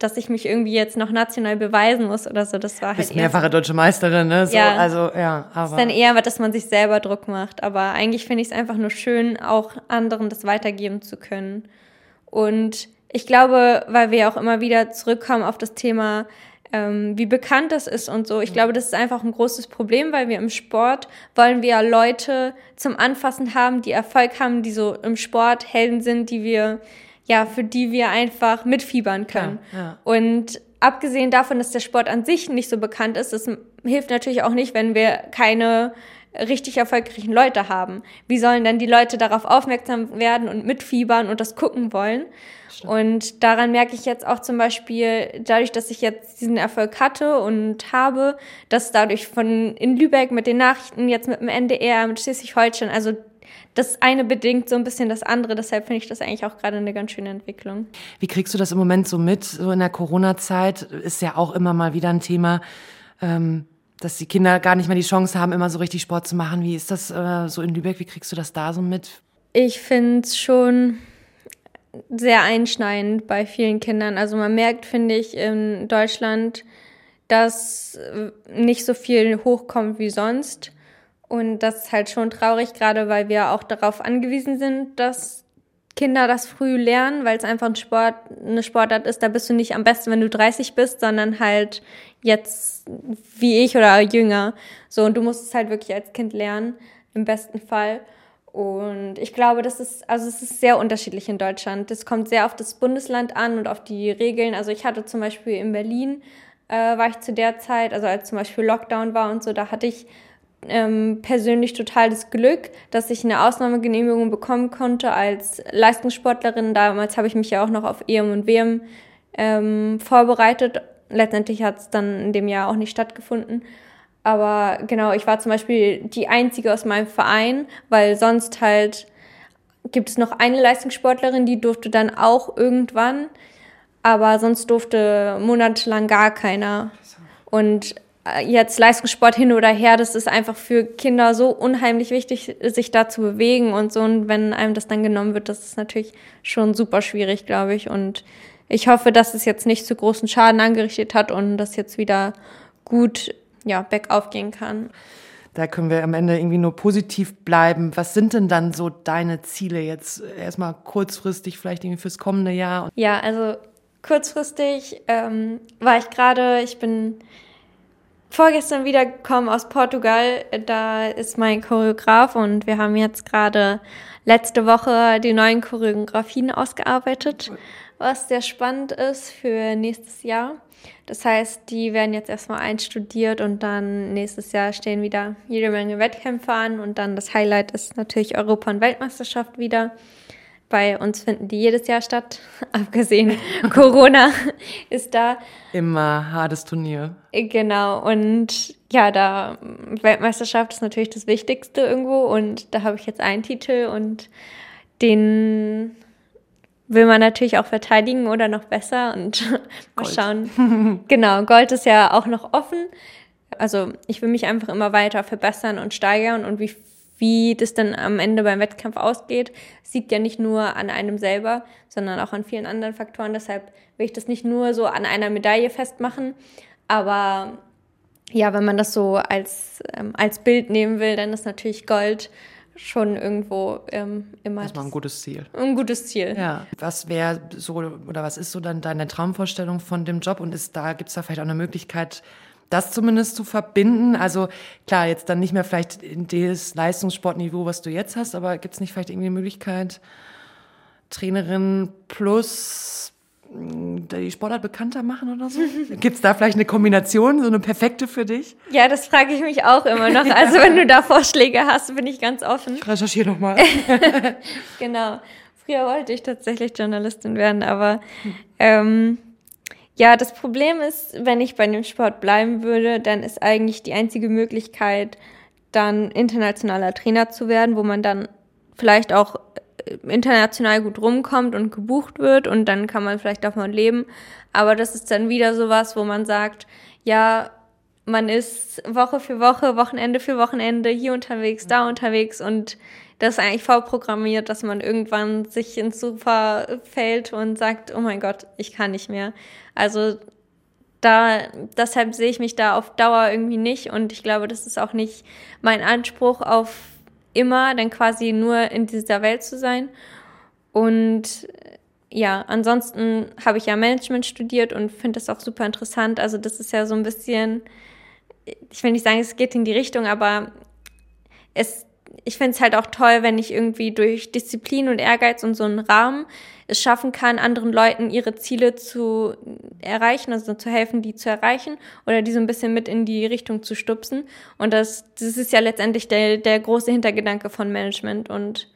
dass ich mich irgendwie jetzt noch national beweisen muss oder so. Das war halt Bist mehrfache deutsche Meisterin, ne? So, ja, also ja, aber ist dann eher, dass man sich selber Druck macht. Aber eigentlich finde ich es einfach nur schön, auch anderen das weitergeben zu können. Und ich glaube, weil wir auch immer wieder zurückkommen auf das Thema ähm, wie bekannt das ist und so. Ich glaube, das ist einfach ein großes Problem, weil wir im Sport wollen wir ja Leute zum Anfassen haben, die Erfolg haben, die so im Sport Helden sind, die wir, ja, für die wir einfach mitfiebern können. Ja, ja. Und abgesehen davon, dass der Sport an sich nicht so bekannt ist, das hilft natürlich auch nicht, wenn wir keine richtig erfolgreichen Leute haben. Wie sollen dann die Leute darauf aufmerksam werden und mitfiebern und das gucken wollen? Und daran merke ich jetzt auch zum Beispiel, dadurch, dass ich jetzt diesen Erfolg hatte und habe, dass dadurch von in Lübeck mit den Nachrichten, jetzt mit dem NDR, mit Schleswig-Holstein, also das eine bedingt so ein bisschen das andere. Deshalb finde ich das eigentlich auch gerade eine ganz schöne Entwicklung. Wie kriegst du das im Moment so mit? So in der Corona-Zeit ist ja auch immer mal wieder ein Thema. Ähm dass die Kinder gar nicht mehr die Chance haben, immer so richtig Sport zu machen. Wie ist das äh, so in Lübeck? Wie kriegst du das da so mit? Ich finde es schon sehr einschneidend bei vielen Kindern. Also man merkt, finde ich, in Deutschland, dass nicht so viel hochkommt wie sonst. Und das ist halt schon traurig, gerade weil wir auch darauf angewiesen sind, dass Kinder das früh lernen, weil es einfach ein Sport, eine Sportart ist, da bist du nicht am besten, wenn du 30 bist, sondern halt jetzt wie ich oder jünger. So, und du musst es halt wirklich als Kind lernen, im besten Fall. Und ich glaube, das ist, also es ist sehr unterschiedlich in Deutschland. Das kommt sehr auf das Bundesland an und auf die Regeln. Also ich hatte zum Beispiel in Berlin, äh, war ich zu der Zeit, also als zum Beispiel Lockdown war und so, da hatte ich ähm, persönlich total das Glück, dass ich eine Ausnahmegenehmigung bekommen konnte als Leistungssportlerin. Damals habe ich mich ja auch noch auf EM und WM ähm, vorbereitet. Letztendlich hat es dann in dem Jahr auch nicht stattgefunden. Aber genau, ich war zum Beispiel die einzige aus meinem Verein, weil sonst halt gibt es noch eine Leistungssportlerin, die durfte dann auch irgendwann, aber sonst durfte monatelang gar keiner. Und jetzt Leistungssport hin oder her, das ist einfach für Kinder so unheimlich wichtig, sich da zu bewegen und so. Und wenn einem das dann genommen wird, das ist natürlich schon super schwierig, glaube ich. Und ich hoffe, dass es jetzt nicht zu großen Schaden angerichtet hat und das jetzt wieder gut ja, bergauf gehen kann. Da können wir am Ende irgendwie nur positiv bleiben. Was sind denn dann so deine Ziele jetzt erstmal kurzfristig, vielleicht irgendwie fürs kommende Jahr? Ja, also kurzfristig ähm, war ich gerade, ich bin vorgestern wiedergekommen aus Portugal. Da ist mein Choreograf und wir haben jetzt gerade letzte Woche die neuen Choreografien ausgearbeitet, was sehr spannend ist für nächstes Jahr. Das heißt, die werden jetzt erstmal einstudiert und dann nächstes Jahr stehen wieder jede Menge Wettkämpfe an und dann das Highlight ist natürlich Europa- und Weltmeisterschaft wieder. Bei uns finden die jedes Jahr statt, abgesehen Corona ist da. Immer hartes Turnier. Genau, und ja, da Weltmeisterschaft ist natürlich das Wichtigste irgendwo und da habe ich jetzt einen Titel und den will man natürlich auch verteidigen oder noch besser und mal schauen. genau, Gold ist ja auch noch offen. Also ich will mich einfach immer weiter verbessern und steigern und wie wie das dann am Ende beim Wettkampf ausgeht, liegt ja nicht nur an einem selber, sondern auch an vielen anderen Faktoren. Deshalb will ich das nicht nur so an einer Medaille festmachen. Aber ja, wenn man das so als, ähm, als Bild nehmen will, dann ist natürlich Gold schon irgendwo ähm, immer. Das war ein gutes Ziel. Ein gutes Ziel. Ja. Was wäre so oder was ist so dann deine Traumvorstellung von dem Job und ist da gibt es da vielleicht auch eine Möglichkeit, das zumindest zu verbinden. Also klar, jetzt dann nicht mehr vielleicht in das Leistungssportniveau, was du jetzt hast, aber gibt es nicht vielleicht irgendwie eine Möglichkeit, Trainerin plus hm, die Sportart bekannter machen oder so? Gibt es da vielleicht eine Kombination, so eine perfekte für dich? Ja, das frage ich mich auch immer noch. Also wenn du da Vorschläge hast, bin ich ganz offen. Ich recherchiere nochmal. genau. Früher wollte ich tatsächlich Journalistin werden, aber ähm, ja, das Problem ist, wenn ich bei dem Sport bleiben würde, dann ist eigentlich die einzige Möglichkeit, dann internationaler Trainer zu werden, wo man dann vielleicht auch äh, international gut rumkommt und gebucht wird und dann kann man vielleicht davon leben. Aber das ist dann wieder sowas, wo man sagt, ja, man ist Woche für Woche, Wochenende für Wochenende hier unterwegs, da unterwegs und das ist eigentlich vorprogrammiert, dass man irgendwann sich ins Sofa fällt und sagt, oh mein Gott, ich kann nicht mehr. Also da, deshalb sehe ich mich da auf Dauer irgendwie nicht und ich glaube, das ist auch nicht mein Anspruch auf immer dann quasi nur in dieser Welt zu sein. Und ja, ansonsten habe ich ja Management studiert und finde das auch super interessant. Also das ist ja so ein bisschen, ich will nicht sagen, es geht in die Richtung, aber es ich finde es halt auch toll, wenn ich irgendwie durch Disziplin und Ehrgeiz und so einen Rahmen es schaffen kann, anderen Leuten ihre Ziele zu erreichen, also zu helfen, die zu erreichen oder die so ein bisschen mit in die Richtung zu stupsen. Und das, das ist ja letztendlich der, der große Hintergedanke von Management. Und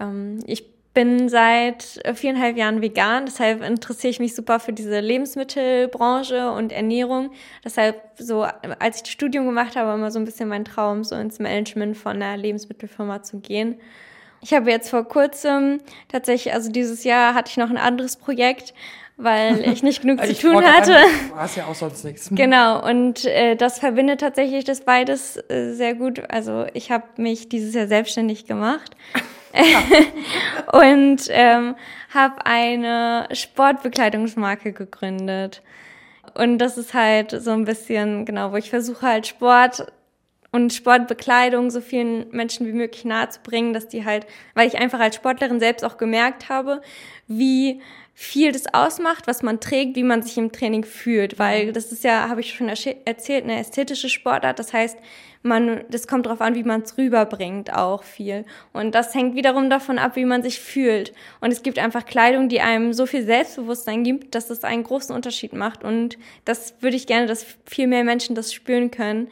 ähm, ich bin seit viereinhalb Jahren vegan, deshalb interessiere ich mich super für diese Lebensmittelbranche und Ernährung. Deshalb so, als ich das Studium gemacht habe, war immer so ein bisschen mein Traum, so ins Management von einer Lebensmittelfirma zu gehen. Ich habe jetzt vor kurzem tatsächlich, also dieses Jahr hatte ich noch ein anderes Projekt, weil ich nicht genug zu tun hatte. Du hast ja auch sonst nichts. Genau, und äh, das verbindet tatsächlich das beides äh, sehr gut. Also ich habe mich dieses Jahr selbstständig gemacht und ähm, habe eine Sportbekleidungsmarke gegründet. Und das ist halt so ein bisschen, genau, wo ich versuche halt Sport und Sportbekleidung so vielen Menschen wie möglich nahezubringen, dass die halt, weil ich einfach als Sportlerin selbst auch gemerkt habe, wie viel das ausmacht, was man trägt, wie man sich im Training fühlt, weil das ist ja, habe ich schon erzählt, eine ästhetische Sportart. Das heißt, man, das kommt darauf an, wie man es rüberbringt, auch viel. Und das hängt wiederum davon ab, wie man sich fühlt. Und es gibt einfach Kleidung, die einem so viel Selbstbewusstsein gibt, dass es einen großen Unterschied macht. Und das würde ich gerne, dass viel mehr Menschen das spüren können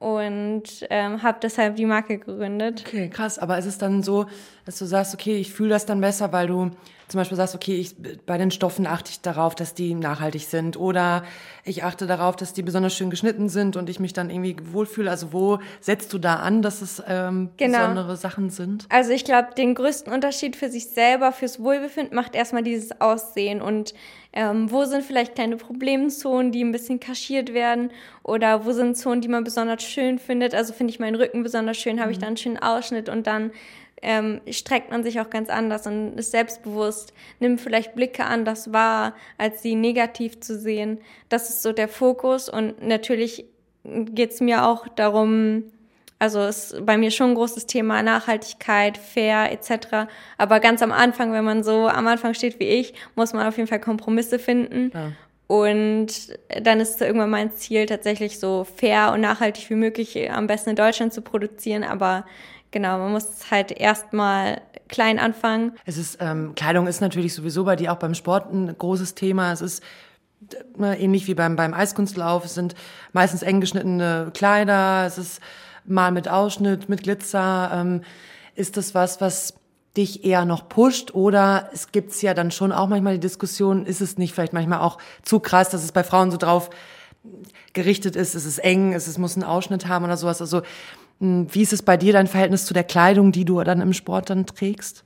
und ähm, habe deshalb die Marke gegründet. Okay, krass. Aber ist es dann so, dass du sagst, okay, ich fühle das dann besser, weil du zum Beispiel sagst, okay, ich, bei den Stoffen achte ich darauf, dass die nachhaltig sind oder ich achte darauf, dass die besonders schön geschnitten sind und ich mich dann irgendwie wohlfühle. Also wo setzt du da an, dass es ähm, genau. besondere Sachen sind? Also ich glaube, den größten Unterschied für sich selber, fürs Wohlbefinden macht erstmal dieses Aussehen und ähm, wo sind vielleicht kleine Problemzonen, die ein bisschen kaschiert werden oder wo sind Zonen, die man besonders schön findet. Also finde ich meinen Rücken besonders schön, habe mhm. ich da einen schönen Ausschnitt und dann ähm, streckt man sich auch ganz anders und ist selbstbewusst, nimmt vielleicht Blicke anders wahr, als sie negativ zu sehen. Das ist so der Fokus und natürlich geht es mir auch darum, Also ist bei mir schon ein großes Thema Nachhaltigkeit, fair etc. Aber ganz am Anfang, wenn man so am Anfang steht wie ich, muss man auf jeden Fall Kompromisse finden. Ja. Und dann ist irgendwann mein Ziel, tatsächlich so fair und nachhaltig wie möglich am besten in Deutschland zu produzieren. Aber genau, man muss halt erstmal klein anfangen. Es ist, ähm, Kleidung ist natürlich sowieso bei dir auch beim Sport ein großes Thema. Es ist äh, ähnlich wie beim, beim Eiskunstlauf. Es sind meistens eng geschnittene Kleider. Es ist mal mit Ausschnitt, mit Glitzer. Ähm, ist das was, was dich eher noch pusht oder es gibt's ja dann schon auch manchmal die Diskussion, ist es nicht vielleicht manchmal auch zu krass, dass es bei Frauen so drauf gerichtet ist, es ist eng, es muss einen Ausschnitt haben oder sowas. Also wie ist es bei dir dein Verhältnis zu der Kleidung, die du dann im Sport dann trägst?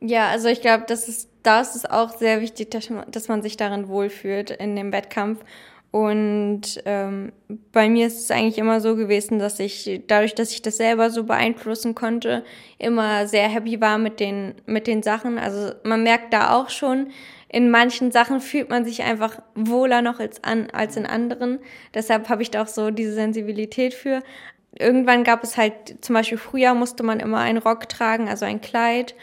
Ja, also ich glaube, das ist, da ist es auch sehr wichtig, dass man, sich darin wohlfühlt in dem Wettkampf und ähm, bei mir ist es eigentlich immer so gewesen, dass ich dadurch, dass ich das selber so beeinflussen konnte, immer sehr happy war mit den mit den Sachen. Also man merkt da auch schon, in manchen Sachen fühlt man sich einfach wohler noch als an als in anderen. Deshalb habe ich da auch so diese Sensibilität für. Irgendwann gab es halt zum Beispiel früher musste man immer einen Rock tragen, also ein Kleid.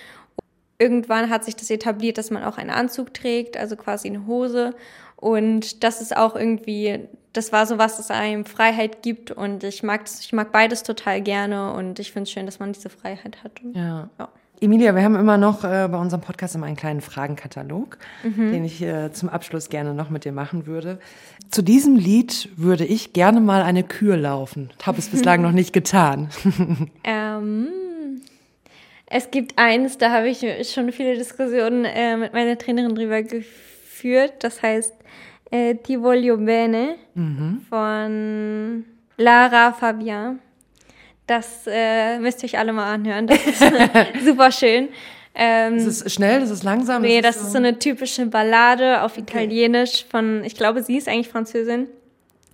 Irgendwann hat sich das etabliert, dass man auch einen Anzug trägt, also quasi eine Hose. Und das ist auch irgendwie, das war so was, das einem Freiheit gibt. Und ich mag das, ich mag beides total gerne. Und ich finde es schön, dass man diese Freiheit hat. Ja. ja. Emilia, wir haben immer noch äh, bei unserem Podcast immer einen kleinen Fragenkatalog, mhm. den ich äh, zum Abschluss gerne noch mit dir machen würde. Zu diesem Lied würde ich gerne mal eine Kür laufen. Habe es bislang noch nicht getan. ähm, es gibt eins, da habe ich schon viele Diskussionen äh, mit meiner Trainerin drüber geführt. Das heißt äh, Ti voglio bene mhm. von Lara Fabian. Das äh, müsst ihr euch alle mal anhören. Das ist super schön. Ähm, ist es schnell, ist es langsam? Nee, das ist, so, ist so eine typische Ballade auf Italienisch von, ich glaube, sie ist eigentlich Französin.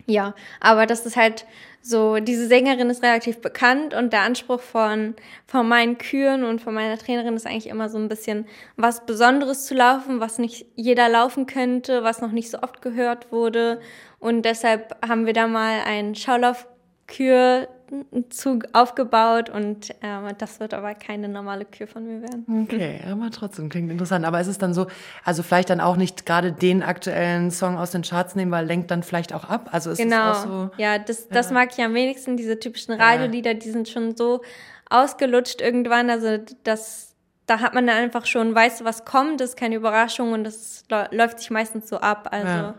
Ja, aber das ist halt so, diese Sängerin ist relativ bekannt und der Anspruch von, von meinen Küren und von meiner Trainerin ist eigentlich immer so ein bisschen was Besonderes zu laufen, was nicht jeder laufen könnte, was noch nicht so oft gehört wurde. Und deshalb haben wir da mal einen Schaulaufkür Zug aufgebaut und äh, das wird aber keine normale Kür von mir werden. Okay, aber trotzdem klingt interessant. Aber ist es dann so, also vielleicht dann auch nicht gerade den aktuellen Song aus den Charts nehmen, weil lenkt dann vielleicht auch ab? Also ist genau. das auch so? Ja, das, das ja. mag ich am wenigsten, diese typischen Radiolieder, die sind schon so ausgelutscht irgendwann. Also das, da hat man dann einfach schon, weißt du, was kommt, das ist keine Überraschung und das läuft sich meistens so ab. Also ja.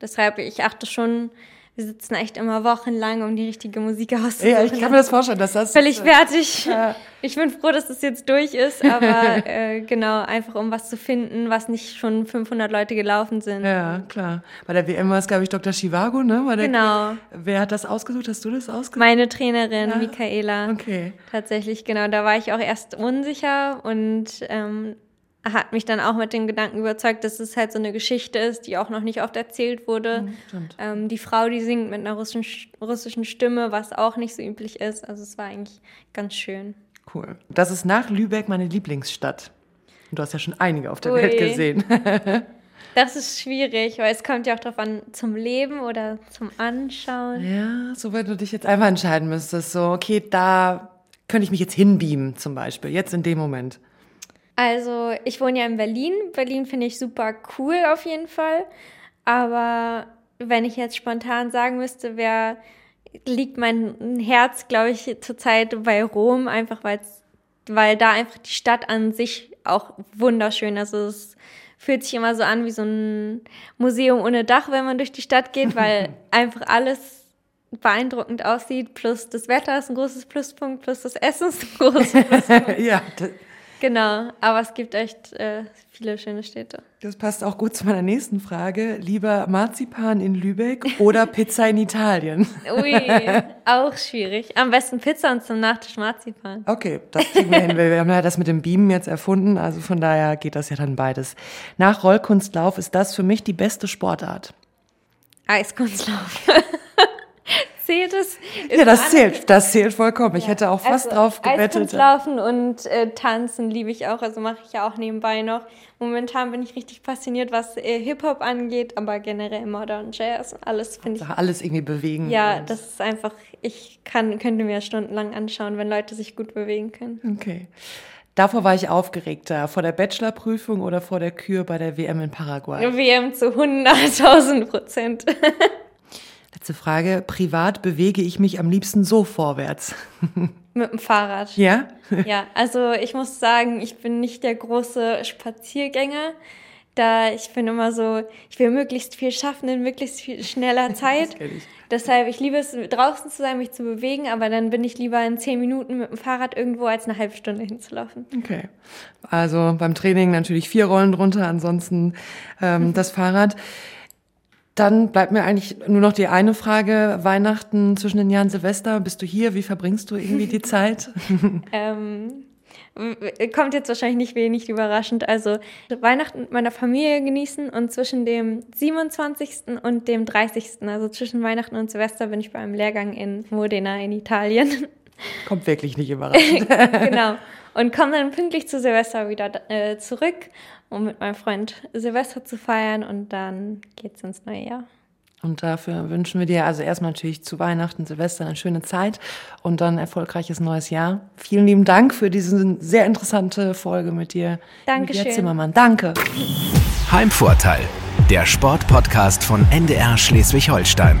deshalb, ich achte schon wir sitzen echt immer wochenlang, um die richtige Musik auszusuchen. Ja, ich kann mir das vorstellen, dass das... Völlig äh, fertig. Ja. Ich bin froh, dass das jetzt durch ist, aber äh, genau, einfach um was zu finden, was nicht schon 500 Leute gelaufen sind. Ja, klar. Bei der WM war es, glaube ich, Dr. Chivago, ne? Genau. Wer hat das ausgesucht? Hast du das ausgesucht? Meine Trainerin, ja. Michaela. Okay. Tatsächlich, genau. Da war ich auch erst unsicher und ähm, hat mich dann auch mit dem Gedanken überzeugt, dass es halt so eine Geschichte ist, die auch noch nicht oft erzählt wurde. Mhm, ähm, die Frau, die singt mit einer russischen, russischen Stimme, was auch nicht so üblich ist. Also es war eigentlich ganz schön. Cool. Das ist nach Lübeck meine Lieblingsstadt. Und du hast ja schon einige auf der Ui. Welt gesehen. das ist schwierig, weil es kommt ja auch darauf an, zum Leben oder zum Anschauen. Ja, so wenn du dich jetzt einfach entscheiden müsstest, so, okay, da könnte ich mich jetzt hinbeamen zum Beispiel, jetzt in dem Moment. Also ich wohne ja in Berlin. Berlin finde ich super cool auf jeden Fall. Aber wenn ich jetzt spontan sagen müsste, wer liegt mein Herz, glaube ich, zurzeit bei Rom, einfach weil's, weil da einfach die Stadt an sich auch wunderschön ist. Also es fühlt sich immer so an wie so ein Museum ohne Dach, wenn man durch die Stadt geht, weil einfach alles beeindruckend aussieht. Plus das Wetter ist ein großes Pluspunkt, plus das Essen ist ein großes Pluspunkt. ja, Genau, aber es gibt echt äh, viele schöne Städte. Das passt auch gut zu meiner nächsten Frage. Lieber Marzipan in Lübeck oder Pizza in Italien? Ui, auch schwierig. Am besten Pizza und zum Nachtisch Marzipan. Okay, das kriegen wir hin. Wir haben ja das mit dem Beamen jetzt erfunden, also von daher geht das ja dann beides. Nach Rollkunstlauf ist das für mich die beste Sportart. Eiskunstlauf. Zählt es? Ja, das zählt, das zählt vollkommen. Ich hätte auch fast also, drauf gewettet. Laufen und äh, Tanzen liebe ich auch, also mache ich ja auch nebenbei noch. Momentan bin ich richtig fasziniert, was äh, Hip-Hop angeht, aber generell Modern Jazz, alles finde ich. Alles irgendwie bewegen. Ja, das ist einfach, ich kann, könnte mir stundenlang anschauen, wenn Leute sich gut bewegen können. Okay. Davor war ich aufgeregter. Vor der Bachelorprüfung oder vor der Kür bei der WM in Paraguay? WM zu 100.000 Prozent. Letzte Frage. Privat bewege ich mich am liebsten so vorwärts? Mit dem Fahrrad. Ja? Ja, also ich muss sagen, ich bin nicht der große Spaziergänger. Da ich bin immer so, ich will möglichst viel schaffen in möglichst viel schneller Zeit. Ich. Deshalb, ich liebe es, draußen zu sein, mich zu bewegen, aber dann bin ich lieber in zehn Minuten mit dem Fahrrad irgendwo, als eine halbe Stunde hinzulaufen. Okay. Also beim Training natürlich vier Rollen drunter, ansonsten ähm, das Fahrrad. Dann bleibt mir eigentlich nur noch die eine Frage. Weihnachten zwischen den Jahren Silvester, bist du hier? Wie verbringst du irgendwie die Zeit? ähm, kommt jetzt wahrscheinlich nicht wenig überraschend. Also Weihnachten mit meiner Familie genießen und zwischen dem 27. und dem 30. Also zwischen Weihnachten und Silvester bin ich bei einem Lehrgang in Modena in Italien. Kommt wirklich nicht überraschend. genau. Und komme dann pünktlich zu Silvester wieder äh, zurück um mit meinem Freund Silvester zu feiern und dann geht's ins neue Jahr. Und dafür wünschen wir dir also erstmal natürlich zu Weihnachten, Silvester eine schöne Zeit und dann ein erfolgreiches neues Jahr. Vielen lieben Dank für diese sehr interessante Folge mit dir. Dankeschön. Mit Zimmermann. Danke. Heimvorteil, der Sportpodcast von NDR Schleswig-Holstein.